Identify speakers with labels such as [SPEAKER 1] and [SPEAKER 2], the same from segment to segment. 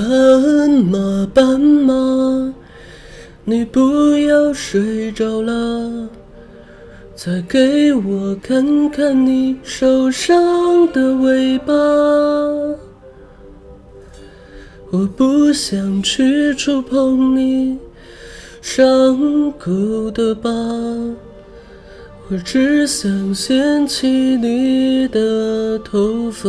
[SPEAKER 1] 斑马斑马，你不要睡着了，再给我看看你受伤的尾巴。我不想去触碰你伤口的疤，我只想掀起你的头发。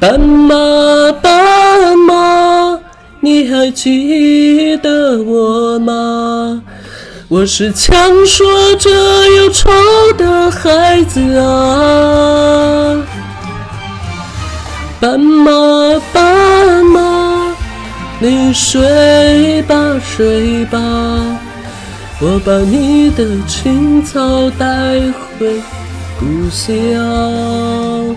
[SPEAKER 1] 斑马，斑马，你还记得我吗？我是强说着忧愁的孩子啊。斑马，斑马，你睡吧，睡吧，我把你的青草带回故乡。